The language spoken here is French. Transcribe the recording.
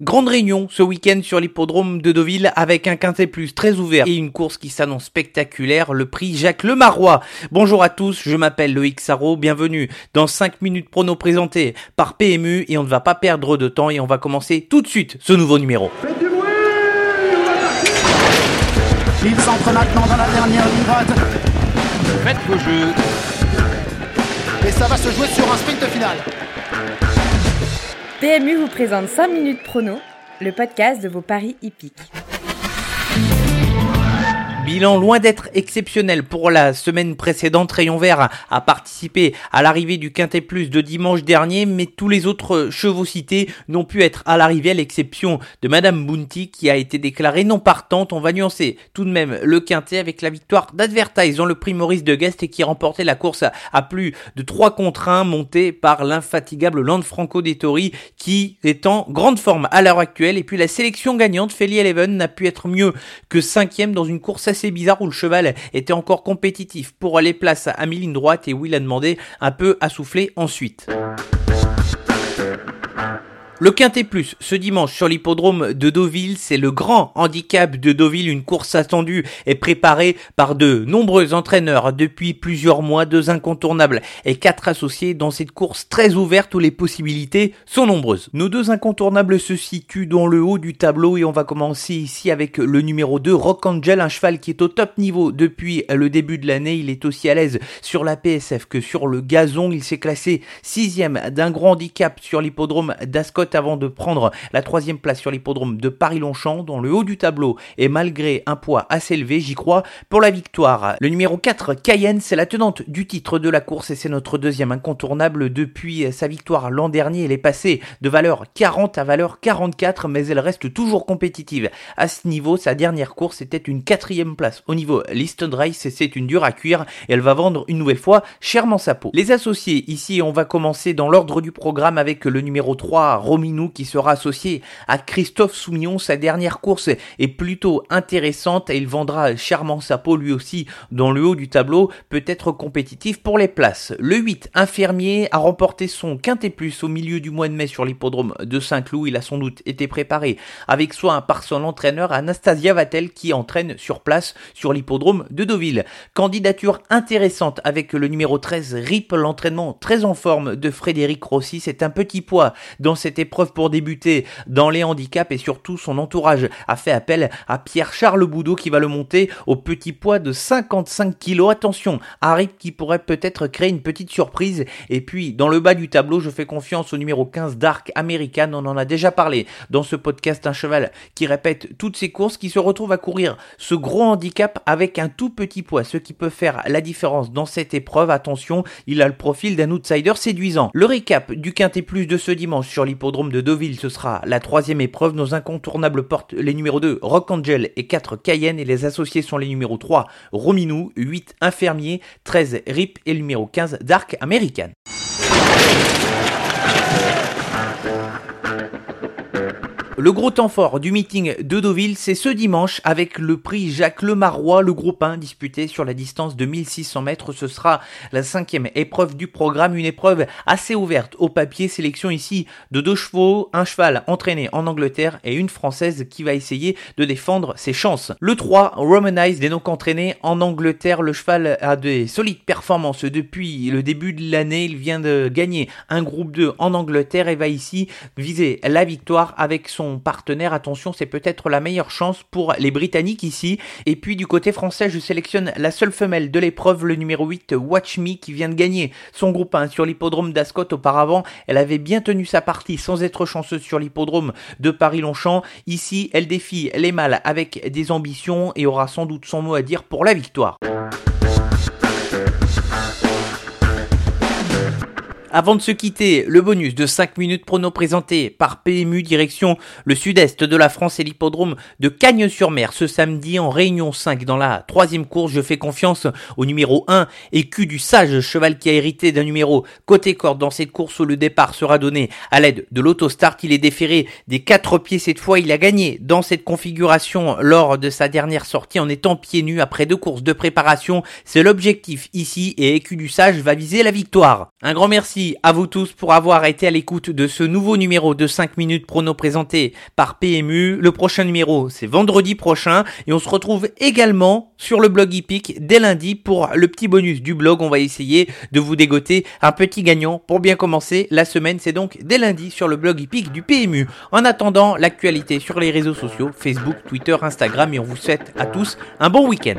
Grande réunion ce week-end sur l'hippodrome de Deauville avec un quintet plus très ouvert et une course qui s'annonce spectaculaire, le prix Jacques Lemarois. Bonjour à tous, je m'appelle Loïc Sarro, bienvenue dans 5 minutes prono présenté par PMU et on ne va pas perdre de temps et on va commencer tout de suite ce nouveau numéro. Faites du bruit Il s'entre maintenant dans la dernière ligne droite Faites vos jeux. et ça va se jouer sur un sprint final. PMU vous présente 5 minutes prono, le podcast de vos paris hippiques. Bilan loin d'être exceptionnel pour la semaine précédente. Rayon Vert a participé à l'arrivée du Quintet Plus de dimanche dernier, mais tous les autres chevaux cités n'ont pu être à l'arrivée à l'exception de Madame Bounty qui a été déclarée non partante. On va nuancer tout de même le Quintet avec la victoire d'Advertise le prix Maurice de Guest et qui remportait la course à plus de 3 contre 1 monté par l'infatigable Franco Dettori qui est en grande forme à l'heure actuelle. Et puis la sélection gagnante, Feli Eleven, n'a pu être mieux que cinquième dans une course assez bizarre où le cheval était encore compétitif pour aller place à mi-ligne droite et Will a demandé un peu à souffler ensuite. Le Quintet Plus, ce dimanche sur l'hippodrome de Deauville, c'est le grand handicap de Deauville, une course attendue et préparée par de nombreux entraîneurs depuis plusieurs mois, deux incontournables et quatre associés dans cette course très ouverte où les possibilités sont nombreuses. Nos deux incontournables se situent dans le haut du tableau et on va commencer ici avec le numéro 2, Rock Angel, un cheval qui est au top niveau depuis le début de l'année. Il est aussi à l'aise sur la PSF que sur le gazon. Il s'est classé sixième d'un grand handicap sur l'hippodrome d'Ascot avant de prendre la troisième place sur l'hippodrome de Paris-Longchamp dans le haut du tableau et malgré un poids assez élevé, j'y crois, pour la victoire. Le numéro 4, Cayenne, c'est la tenante du titre de la course et c'est notre deuxième incontournable depuis sa victoire l'an dernier. Elle est passée de valeur 40 à valeur 44 mais elle reste toujours compétitive. À ce niveau, sa dernière course était une quatrième place au niveau Listed Race et c'est une dure à cuire et elle va vendre une nouvelle fois chèrement sa peau. Les associés, ici on va commencer dans l'ordre du programme avec le numéro 3, Qui sera associé à Christophe Soumillon. Sa dernière course est plutôt intéressante et il vendra chèrement sa peau lui aussi dans le haut du tableau, peut être compétitif pour les places. Le 8, Infirmier, a remporté son quintet plus au milieu du mois de mai sur l'hippodrome de Saint-Cloud. Il a sans doute été préparé avec soin par son entraîneur Anastasia Vatel qui entraîne sur place sur l'hippodrome de Deauville. Candidature intéressante avec le numéro 13, RIP, l'entraînement très en forme de Frédéric Rossi. C'est un petit poids dans cette épreuve pour débuter dans les handicaps et surtout son entourage a fait appel à Pierre-Charles Boudot qui va le monter au petit poids de 55 kg. Attention, à RIP qui pourrait peut-être créer une petite surprise. Et puis dans le bas du tableau, je fais confiance au numéro 15 Dark American. On en a déjà parlé dans ce podcast. Un cheval qui répète toutes ses courses, qui se retrouve à courir ce gros handicap avec un tout petit poids, ce qui peut faire la différence dans cette épreuve. Attention, il a le profil d'un outsider séduisant. Le récap du Quintet Plus de ce dimanche sur l'hippodrome de Deauville, ce sera la troisième épreuve. Nos incontournables portent les numéros 2 Rock Angel et 4 Cayenne et les associés sont les numéros 3 Rominou, 8 Infirmier, 13 Rip et le numéro 15 Dark American. Le gros temps fort du meeting de Deauville, c'est ce dimanche avec le prix Jacques Lemarois, le groupe 1 disputé sur la distance de 1600 mètres. Ce sera la cinquième épreuve du programme, une épreuve assez ouverte au papier. Sélection ici de deux chevaux, un cheval entraîné en Angleterre et une française qui va essayer de défendre ses chances. Le 3, Romanize, est donc entraîné en Angleterre. Le cheval a des solides performances depuis le début de l'année. Il vient de gagner un groupe 2 en Angleterre et va ici viser la victoire avec son partenaire. Attention, c'est peut-être la meilleure chance pour les Britanniques ici. Et puis du côté français, je sélectionne la seule femelle de l'épreuve, le numéro 8, Watch Me, qui vient de gagner son groupe 1 sur l'hippodrome d'Ascot auparavant. Elle avait bien tenu sa partie sans être chanceuse sur l'hippodrome de Paris-Longchamp. Ici, elle défie les mâles avec des ambitions et aura sans doute son mot à dire pour la victoire. Avant de se quitter, le bonus de 5 minutes prono présenté par PMU direction le sud-est de la France et l'hippodrome de Cagnes-sur-Mer ce samedi en réunion 5 dans la troisième course. Je fais confiance au numéro 1 écu du sage cheval qui a hérité d'un numéro côté corde dans cette course où le départ sera donné à l'aide de l'autostart. Il est déféré des quatre pieds cette fois. Il a gagné dans cette configuration lors de sa dernière sortie en étant pieds nus après deux courses de préparation. C'est l'objectif ici et écu du sage va viser la victoire. Un grand merci À vous tous pour avoir été à l'écoute de ce nouveau numéro de 5 minutes prono présenté par PMU. Le prochain numéro, c'est vendredi prochain et on se retrouve également sur le blog Hippique dès lundi pour le petit bonus du blog. On va essayer de vous dégoter un petit gagnant pour bien commencer la semaine. C'est donc dès lundi sur le blog Hippique du PMU. En attendant, l'actualité sur les réseaux sociaux, Facebook, Twitter, Instagram et on vous souhaite à tous un bon week-end.